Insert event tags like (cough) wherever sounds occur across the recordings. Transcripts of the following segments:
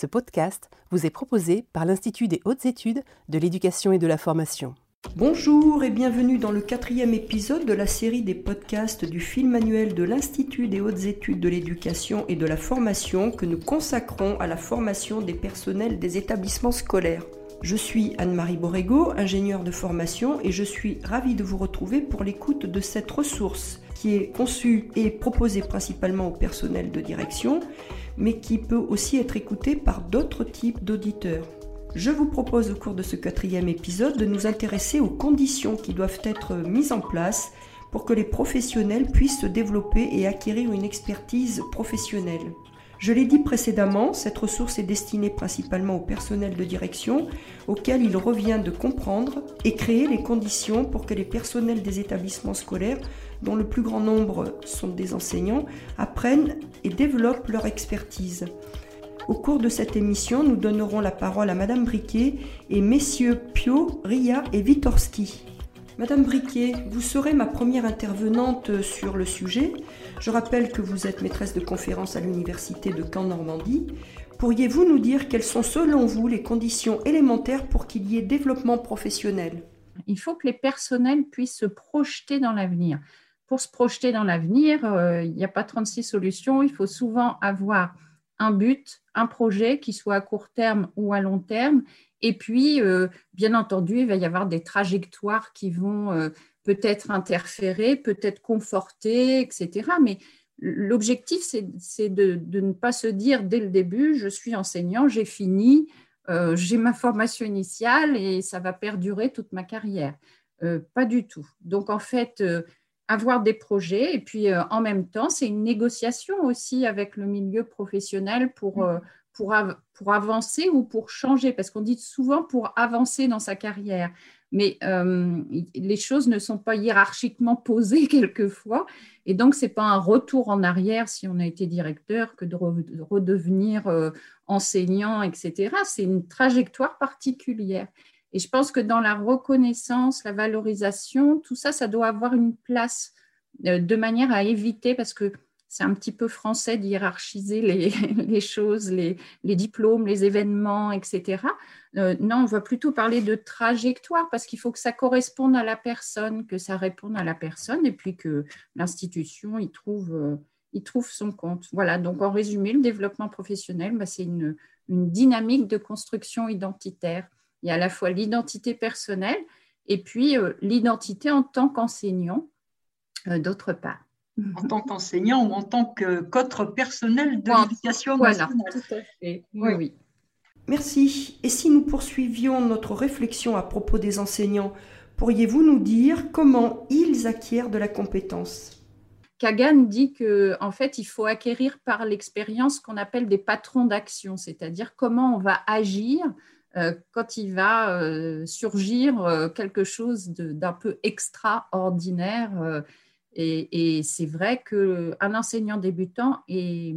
Ce podcast vous est proposé par l'Institut des hautes études de l'éducation et de la formation. Bonjour et bienvenue dans le quatrième épisode de la série des podcasts du film annuel de l'Institut des hautes études de l'éducation et de la formation que nous consacrons à la formation des personnels des établissements scolaires. Je suis Anne-Marie Borrego, ingénieure de formation, et je suis ravie de vous retrouver pour l'écoute de cette ressource qui est conçue et proposée principalement au personnel de direction, mais qui peut aussi être écoutée par d'autres types d'auditeurs. Je vous propose au cours de ce quatrième épisode de nous intéresser aux conditions qui doivent être mises en place pour que les professionnels puissent se développer et acquérir une expertise professionnelle. Je l'ai dit précédemment, cette ressource est destinée principalement au personnel de direction, auquel il revient de comprendre et créer les conditions pour que les personnels des établissements scolaires, dont le plus grand nombre sont des enseignants, apprennent et développent leur expertise. Au cours de cette émission, nous donnerons la parole à Madame Briquet et messieurs Pio, Ria et Vitorski. Madame Briquet, vous serez ma première intervenante sur le sujet. Je rappelle que vous êtes maîtresse de conférence à l'Université de Caen-Normandie. Pourriez-vous nous dire quelles sont selon vous les conditions élémentaires pour qu'il y ait développement professionnel? Il faut que les personnels puissent se projeter dans l'avenir. Pour se projeter dans l'avenir, euh, il n'y a pas 36 solutions. Il faut souvent avoir un but, un projet qui soit à court terme ou à long terme. Et puis, euh, bien entendu, il va y avoir des trajectoires qui vont euh, peut-être interférer, peut-être conforter, etc. Mais l'objectif, c'est de, ne pas se dire dès le début, je suis enseignant, j'ai fini, j'ai ma formation initiale et ça va perdurer toute ma carrière. Pas du tout. Donc, en fait, avoir des projets et puis en même temps, c'est une négociation aussi avec le milieu professionnel pour, pour, pour avancer ou pour changer, parce qu'on dit souvent pour avancer dans sa carrière mais euh, les choses ne sont pas hiérarchiquement (laughs) posées quelquefois. Et donc, ce n'est pas un retour en arrière si on a été directeur que de, redevenir euh, enseignant, etc. C'est une trajectoire particulière. Et je pense que dans la reconnaissance, la valorisation, tout ça, ça doit avoir une place euh, de manière à éviter, parce que c'est un petit peu français d'hiérarchiser les, (laughs) les, choses, les, diplômes, les événements, etc. Euh, non, on va plutôt parler de trajectoire parce qu'il faut que ça corresponde à la personne, que ça réponde à la personne et puis que l'institution y trouve, euh, trouve son compte. Voilà, donc en résumé, le développement professionnel, bah, c'est une, dynamique de construction identitaire. Il y a à la fois l'identité personnelle et puis euh, l'identité en tant qu'enseignant, d'autre part. En tant qu'enseignant ou en tant qu'autre personnel de l'éducation nationale. Voilà, tout à fait. oui. oui. Merci. Et si nous poursuivions notre réflexion à propos des enseignants, pourriez-vous nous dire comment ils acquièrent de la compétence? Kagan dit que en fait, il faut acquérir par l'expérience qu'on appelle des patrons d'action, c'est-à-dire comment on va agir euh, quand il va euh, surgir euh, quelque chose d'un peu extraordinaire. et, c'est vrai qu'un enseignant débutant est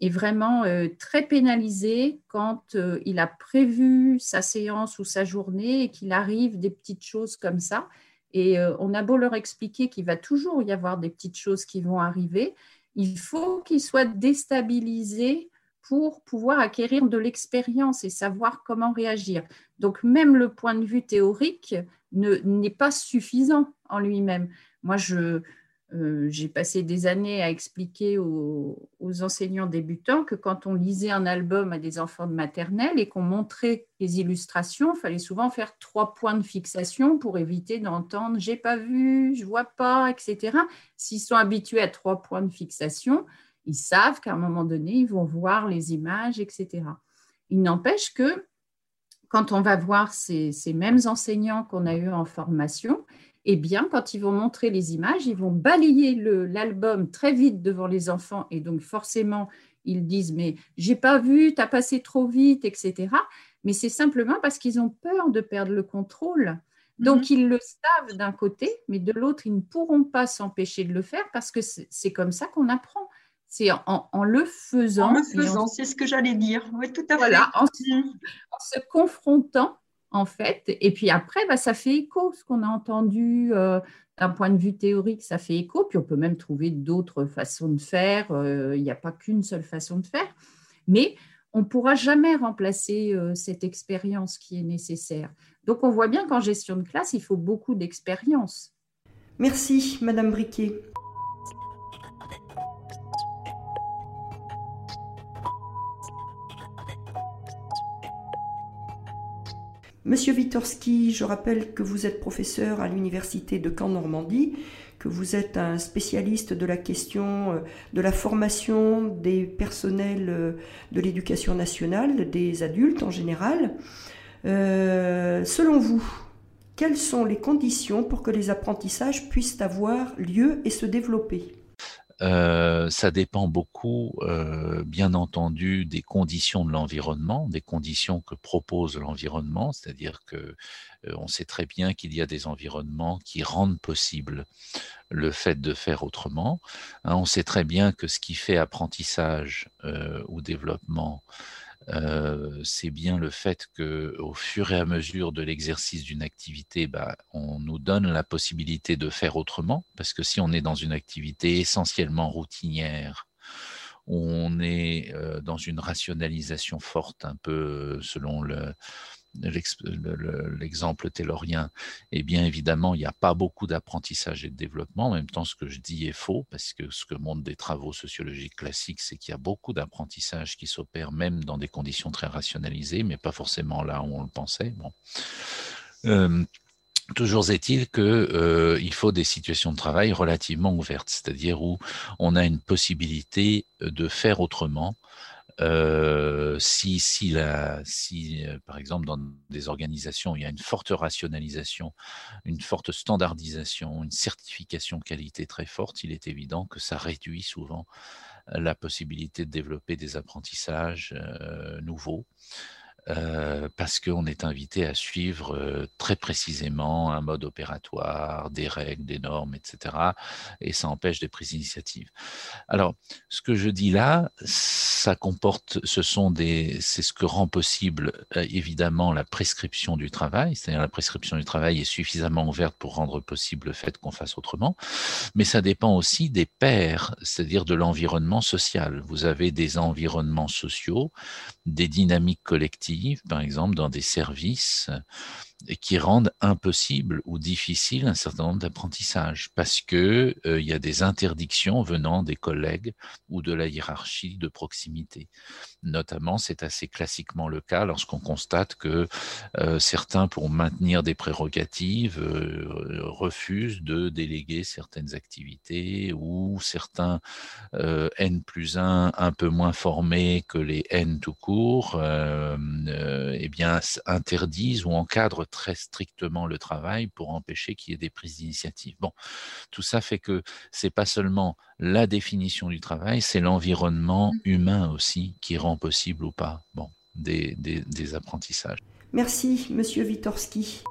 est vraiment euh, très pénalisé quand euh, il a prévu sa séance ou sa journée et qu'il arrive des petites choses comme ça. Et euh, on a beau leur expliquer qu'il va toujours y avoir des petites choses qui vont arriver, il faut qu'ils soient déstabilisés pour pouvoir acquérir de l'expérience et savoir comment réagir. Donc même le point de vue théorique n'est pas suffisant en lui-même. Moi, euh, j'ai passé des années à expliquer aux, enseignants débutants que quand on lisait un album à des enfants de maternelle et qu'on montrait les illustrations, il fallait souvent faire trois points de fixation pour éviter d'entendre j'ai pas vu, je vois pas, etc. S'ils sont habitués à trois points de fixation, ils savent qu'à un moment donné, ils vont voir les images, etc. Il n'empêche que quand on va voir ces, ces mêmes enseignants qu'on a eus en formation, eh bien, quand ils vont montrer les images, ils vont balayer l'album très vite devant les enfants et donc forcément, ils disent mais j'ai pas vu, tu as passé trop vite, etc. Mais c'est simplement parce qu'ils ont peur de perdre le contrôle. Donc, mhm. ils le savent d'un côté, mais de l'autre, ils ne pourront pas s'empêcher de le faire parce que c'est comme ça qu'on apprend. C'est en, le faisant. En le faisant, c'est ce que j'allais dire. Oui, tout à fait. Voilà, en se confrontant en fait. Et puis après, bah, ça fait écho, ce qu'on a entendu euh, d'un point de vue théorique, ça fait écho. Puis on peut même trouver d'autres façons de faire. Euh, il n'y a pas qu'une seule façon de faire. Mais on ne pourra jamais remplacer euh, cette expérience qui est nécessaire. Donc on voit bien qu'en gestion de classe, il faut beaucoup d'expérience. Merci, Madame Briquet. Monsieur Witorski, je rappelle que vous êtes professeur à l'Université de Caen-Normandie, que vous êtes un spécialiste de la question euh, de la formation des personnels euh, de l'éducation nationale, des adultes en général. Euh, selon vous, quelles sont les conditions pour que les apprentissages puissent avoir lieu et se développer? Euh, ça dépend beaucoup, euh, bien entendu, des conditions de l'environnement, des conditions que propose l'environnement, c'est-à-dire que euh, on sait très bien qu'il y a des environnements qui rendent possible le fait de faire autrement. Hein, on sait très bien que ce qui fait apprentissage ou développement, c'est bien le fait que, au fur et à mesure de l'exercice d'une activité, bah, on nous donne la possibilité de faire autrement, parce que si on est dans une activité essentiellement routinière, on est dans une rationalisation forte, un peu selon le, l'exemple taylorien, eh bien évidemment, il n'y a pas beaucoup d'apprentissage et de développement. En même temps, ce que je dis est faux, parce que ce que montrent des travaux sociologiques classiques, c'est qu'il y a beaucoup d'apprentissage qui s'opère même dans des conditions très rationalisées, mais pas forcément là où on le pensait. Bon. Euh, toujours est-il qu'il euh, faut des situations de travail relativement ouvertes, c'est-à-dire où on a une possibilité de faire autrement, euh, si, si, la, si, euh, par exemple, dans des organisations, il y a une forte rationalisation, une forte standardisation, une certification qualité très forte, il est évident que ça réduit souvent la possibilité de développer des apprentissages euh, nouveaux. Euh, parce qu'on est invité à suivre euh, très précisément un mode opératoire, des règles, des normes, etc. Et ça empêche des prises d'initiative. Alors, ce que je dis là, ça comporte, ce sont des, c'est ce que rend possible euh, évidemment la prescription du travail, c'est-à-dire la prescription du travail est suffisamment ouverte pour rendre possible le fait qu'on fasse autrement, mais ça dépend aussi des pairs, c'est-à-dire de l'environnement social. Vous avez des environnements sociaux, des dynamiques collectives par exemple, dans des services et qui rendent impossible ou difficile un certain nombre d'apprentissages parce que euh, il y a des interdictions venant des collègues ou de la hiérarchie de proximité. Notamment, c'est assez classiquement le cas lorsqu'on constate que euh, certains, pour maintenir des prérogatives, euh, refusent de déléguer certaines activités ou certains N plus 1 un peu moins formés que les N tout court, eh bien, interdisent ou encadrent très strictement le travail pour empêcher qu'il y ait des prises d'initiative. Bon, tout ça fait que c'est pas seulement la définition du travail, c'est l'environnement mmh. humain aussi qui rend possible ou pas bon, des, des, des apprentissages. Merci, Monsieur Witorski.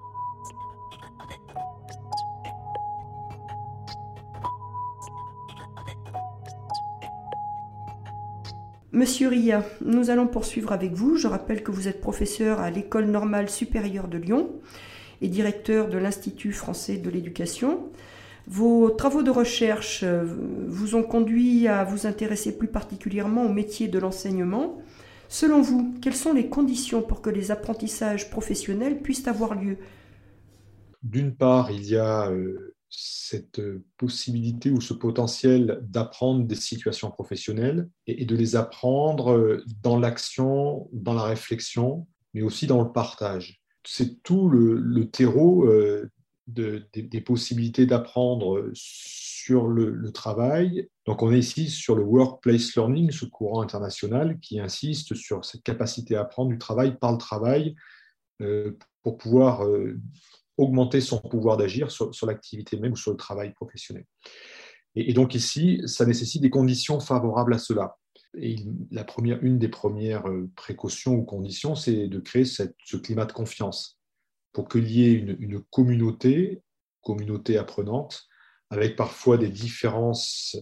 Monsieur Ria, nous allons poursuivre avec vous. Je rappelle que vous êtes professeur à l'École normale supérieure de Lyon et directeur de l'Institut français de l'éducation. Vos travaux de recherche euh, vous ont conduit à vous intéresser plus particulièrement au métier de l'enseignement. Selon vous, quelles sont les conditions pour que les apprentissages professionnels puissent avoir lieu? D'une part, il y a euh, cette possibilité ou ce potentiel d'apprendre des situations professionnelles et, de les apprendre dans l'action, dans la réflexion, mais aussi dans le partage. C'est tout le, terreau euh, des, possibilités d'apprendre sur le, travail. Donc on est ici sur le workplace learning, ce courant international qui insiste sur cette capacité à apprendre du travail par le travail euh, pour pouvoir euh, augmenter son pouvoir d'agir sur, l'activité même ou sur le travail professionnel. Et, donc ici, ça nécessite des conditions favorables à cela. Et la première, une des premières euh, précautions ou conditions, c'est de créer ce climat de confiance pour qu'il y ait une communauté, communauté apprenante, avec parfois des différences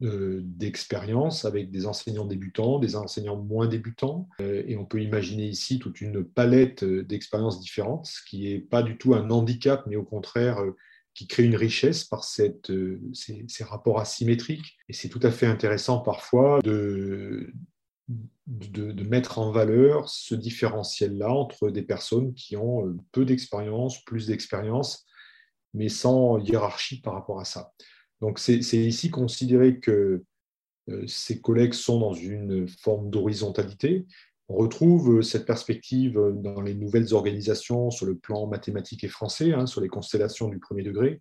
d'expérience avec des enseignants débutants, des enseignants moins débutants. Euh, et on peut imaginer ici toute une palette euh, d'expériences différentes, ce qui n'est pas du tout un handicap, mais au contraire euh, qui crée une richesse par ces, rapports asymétriques. Et c'est tout à fait intéressant parfois de, mettre en valeur ce différentiel-là entre des personnes qui ont euh, peu d'expérience, plus d'expérience, mais sans hiérarchie par rapport à ça. Donc c'est ici considérer que euh, ces collègues sont dans une forme d'horizontalité. On retrouve euh, cette perspective dans les nouvelles organisations sur le plan mathématique et français, hein, sur les constellations du premier degré,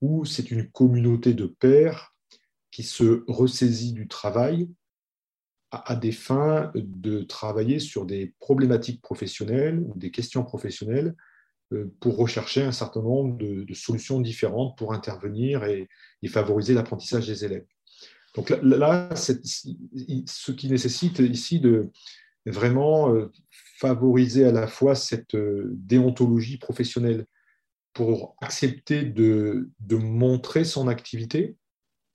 où c'est une communauté de pairs qui se ressaisit du travail à, des fins de travailler sur des problématiques professionnelles ou des questions professionnelles euh, pour rechercher un certain nombre de, solutions différentes pour intervenir et, favoriser l'apprentissage des élèves. Donc là, ce qui nécessite ici de vraiment euh, favoriser à la fois cette euh, déontologie professionnelle pour accepter de, de montrer son activité,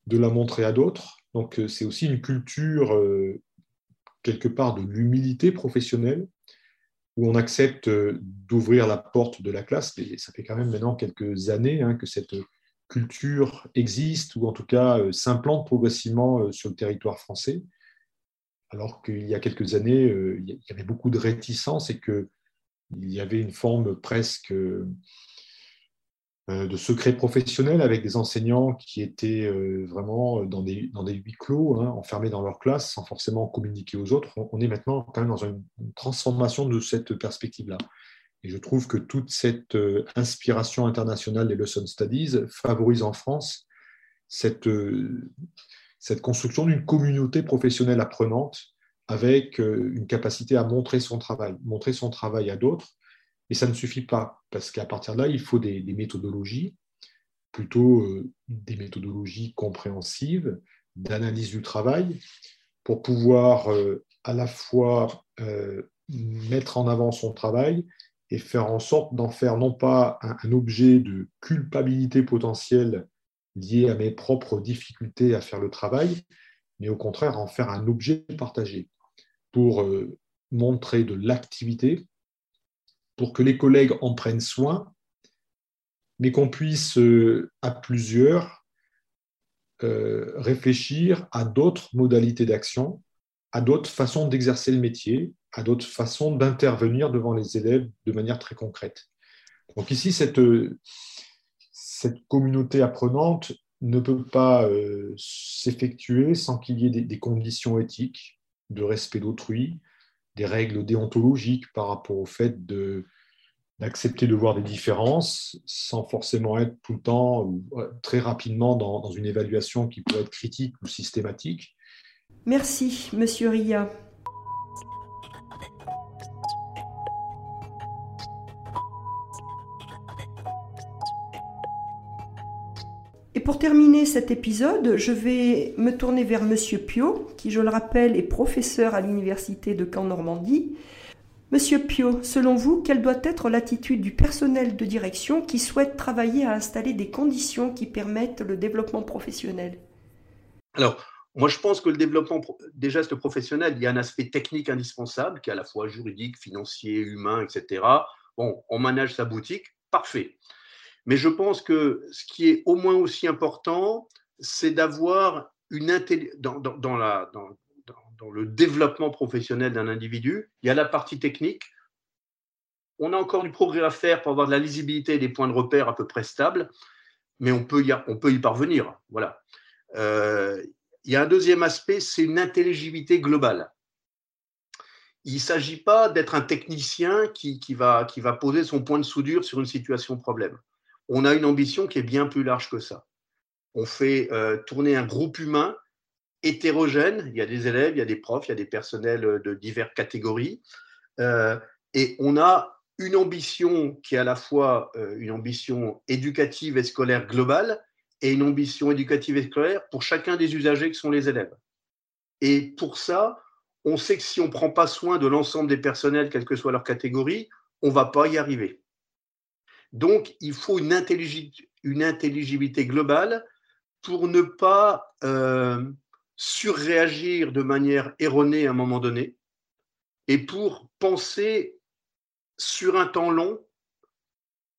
de la montrer à d'autres. Donc c'est aussi une culture quelque part de l'humilité professionnelle, où on accepte euh, d'ouvrir la porte de la classe. Et ça fait quand même maintenant quelques années hein, que cette culture existe, ou en tout cas euh, s'implante progressivement euh, sur le territoire français, alors qu'il y a quelques années, il y avait beaucoup de réticence et qu'il y avait une forme presque de secrets professionnels avec des enseignants qui étaient euh, vraiment dans des, dans des huis clos, hein, enfermés dans leur classe, sans forcément communiquer aux autres. On est maintenant quand même dans une transformation de cette perspective-là. Et je trouve que toute cette euh, inspiration internationale des Lesson Studies favorise en France cette, cette construction d'une communauté professionnelle apprenante avec une capacité à montrer son travail, montrer son travail à d'autres mais ça ne suffit pas, parce qu'à partir de là, il faut des, méthodologies, plutôt euh, des méthodologies compréhensives, d'analyse du travail, pour pouvoir euh, à la fois euh, mettre en avant son travail et faire en sorte d'en faire non pas un, objet de culpabilité potentielle lié à mes propres difficultés à faire le travail, mais au contraire en faire un objet partagé pour montrer de l'activité, pour que les collègues en prennent soin, mais qu'on puisse euh, à plusieurs euh, réfléchir à d'autres modalités d'action, à d'autres façons d'exercer le métier, à d'autres façons d'intervenir devant les élèves de manière très concrète. Donc ici, cette, cette communauté apprenante ne peut pas euh, s'effectuer sans qu'il y ait des, conditions éthiques de respect d'autrui, des règles déontologiques par rapport au fait de, d'accepter de voir des différences sans forcément être tout le temps ou très rapidement dans, dans une évaluation qui peut être critique ou systématique. Merci, Monsieur Ria. Pour terminer cet épisode, je vais me tourner vers Monsieur Pio, qui, je le rappelle, est professeur à l'Université de Caen-Normandie Monsieur Pio, selon vous, quelle doit être l'attitude du personnel de direction qui souhaite travailler à installer des conditions qui permettent le développement professionnel? Alors, moi, je pense que le développement des gestes professionnels, il y a un aspect technique indispensable, qui est à la fois juridique, financier, humain, etc. Bon, on manage sa boutique, parfait. Mais je pense que ce qui est au moins aussi important, c'est d'avoir une intelligence dans, dans, dans le développement professionnel d'un individu. Il y a la partie technique. On a encore du progrès à faire pour avoir de la lisibilité et des points de repère à peu près stables, mais on peut y, on peut y parvenir. Voilà. Euh, il y a un deuxième aspect, c'est une intelligibilité globale. Il ne s'agit pas d'être un technicien qui, qui, va, qui va poser son point de soudure sur une situation problème. On a une ambition qui est bien plus large que ça. On fait euh, tourner un groupe humain hétérogène. Il y a des élèves, il y a des profs, il y a des personnels euh, de diverses catégories. Euh, et on a une ambition qui est à la fois une ambition éducative et scolaire globale et une ambition éducative et scolaire pour chacun des usagers qui sont les élèves. Et pour ça, on sait que si on ne prend pas soin de l'ensemble des personnels, quelle que soit leur catégorie, on ne va pas y arriver. Donc, il faut une, intelligibilité globale pour ne pas surréagir de manière erronée à un moment donné et pour penser sur un temps long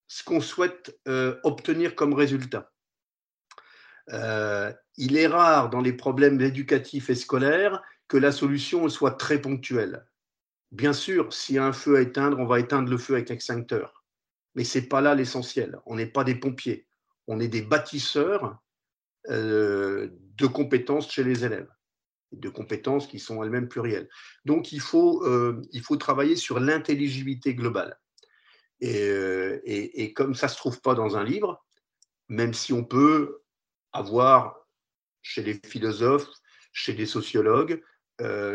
ce qu'on souhaite euh, obtenir comme résultat. Euh, il est rare dans les problèmes éducatifs et scolaires que la solution soit très ponctuelle. Bien sûr, s'il y a un feu à éteindre, on va éteindre le feu avec l'extincteur. Mais ce n'est pas là l'essentiel. On n'est pas des pompiers. On est des bâtisseurs euh, de compétences chez les élèves, de compétences qui sont elles-mêmes plurielles. Donc, il faut, euh, il faut travailler sur l'intelligibilité globale. Euh, et, et, comme ça ne se trouve pas dans un livre, même si on peut avoir chez les philosophes, chez les sociologues,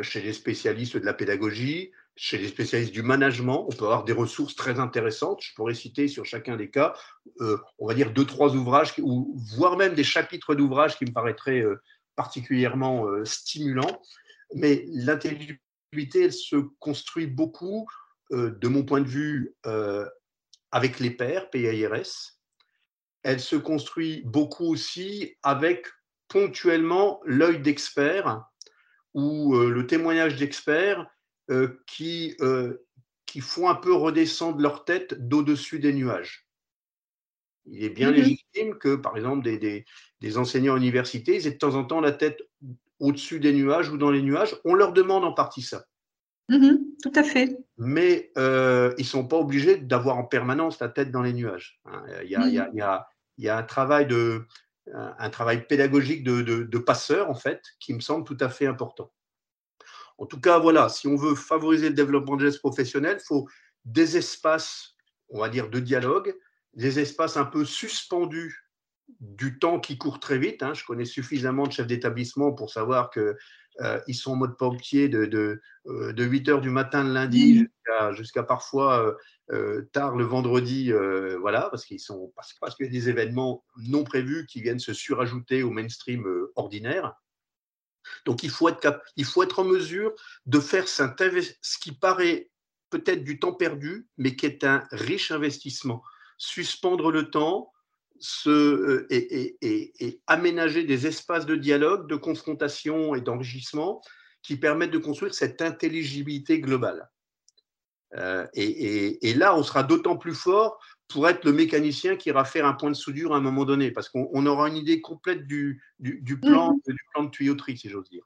chez les spécialistes de la pédagogie, chez les spécialistes du management, on peut avoir des ressources très intéressantes. Je pourrais citer sur chacun des cas, euh, on va dire deux, trois ouvrages, ou voire même des chapitres d'ouvrages qui me paraîtraient euh, particulièrement euh, stimulants. Mais l'intelligibilité, elle se construit beaucoup, de mon point de vue, avec les pairs, PIRS. Elle se construit beaucoup aussi avec ponctuellement l'œil d'expert ou le témoignage d'experts euh, qui, euh, qui font un peu redescendre leur tête d'au-dessus des nuages. Il est bien mhm. légitime que, par exemple, des, des, enseignants à l'université, ils aient de temps en temps la tête au-dessus des nuages ou dans les nuages. On leur demande en partie ça. Mhm, tout à fait. Mais euh, ils ne sont pas obligés d'avoir en permanence la tête dans les nuages. Hein. Il y a, il y a, il y a, il y a un, travail de, un travail pédagogique de, de, de passeur, en fait, qui me semble tout à fait important. En tout cas, voilà, si on veut favoriser le développement de gestes professionnels, il faut des espaces, on va dire, de dialogue, des espaces un peu suspendus du temps qui court très vite. Hein. Je connais suffisamment de chefs d'établissement pour savoir qu'ils euh, sont en mode pompier de, de, 8 euh, h du matin le lundi jusqu'à parfois euh, tard le vendredi, voilà, parce qu'ils sont parce, parce qu'il y a des événements non prévus qui viennent se surajouter au mainstream ordinaire. Donc il faut être, il en mesure de faire ce qui paraît peut-être du temps perdu, mais qui est un riche investissement. Suspendre le temps euh, et, aménager des espaces de dialogue, de confrontation et d'enrichissement qui permettent de construire cette intelligibilité globale. Euh, et, là, on sera d'autant plus fort pour être le mécanicien qui ira faire un point de soudure à un moment donné, parce qu'on aura une idée complète du, plan, mhm. du plan de tuyauterie, si j'ose dire.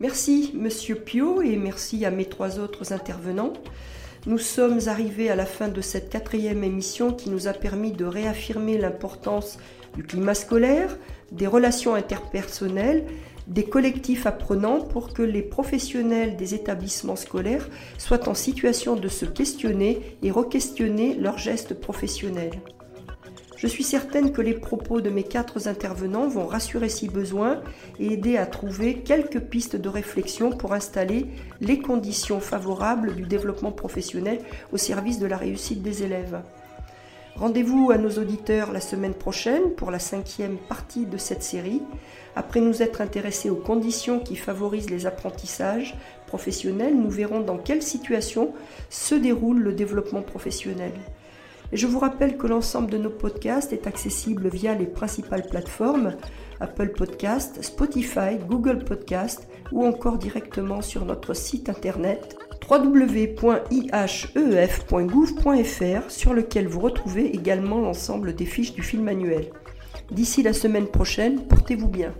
Merci, Monsieur Pio, et merci à mes trois autres intervenants. Nous sommes arrivés à la fin de cette quatrième émission qui nous a permis de réaffirmer l'importance du climat scolaire, des relations interpersonnelles des collectifs apprenants pour que les professionnels des établissements scolaires soient en situation de se questionner et re-questionner leurs gestes professionnels. Je suis certaine que les propos de mes quatre intervenants vont rassurer si besoin et aider à trouver quelques pistes de réflexion pour installer les conditions favorables du développement professionnel au service de la réussite des élèves. Rendez-vous à nos auditeurs la semaine prochaine pour la cinquième partie de cette série après nous être intéressés aux conditions qui favorisent les apprentissages professionnels, nous verrons dans quelle situation se déroule le développement professionnel. Je vous rappelle que l'ensemble de nos podcasts est accessible via les principales plateformes Apple Podcast, Spotify, Google Podcast ou encore directement sur notre site internet www.ihef.gouv.fr sur lequel vous retrouvez également l'ensemble des fiches du film manuel. D'ici la semaine prochaine, portez-vous bien.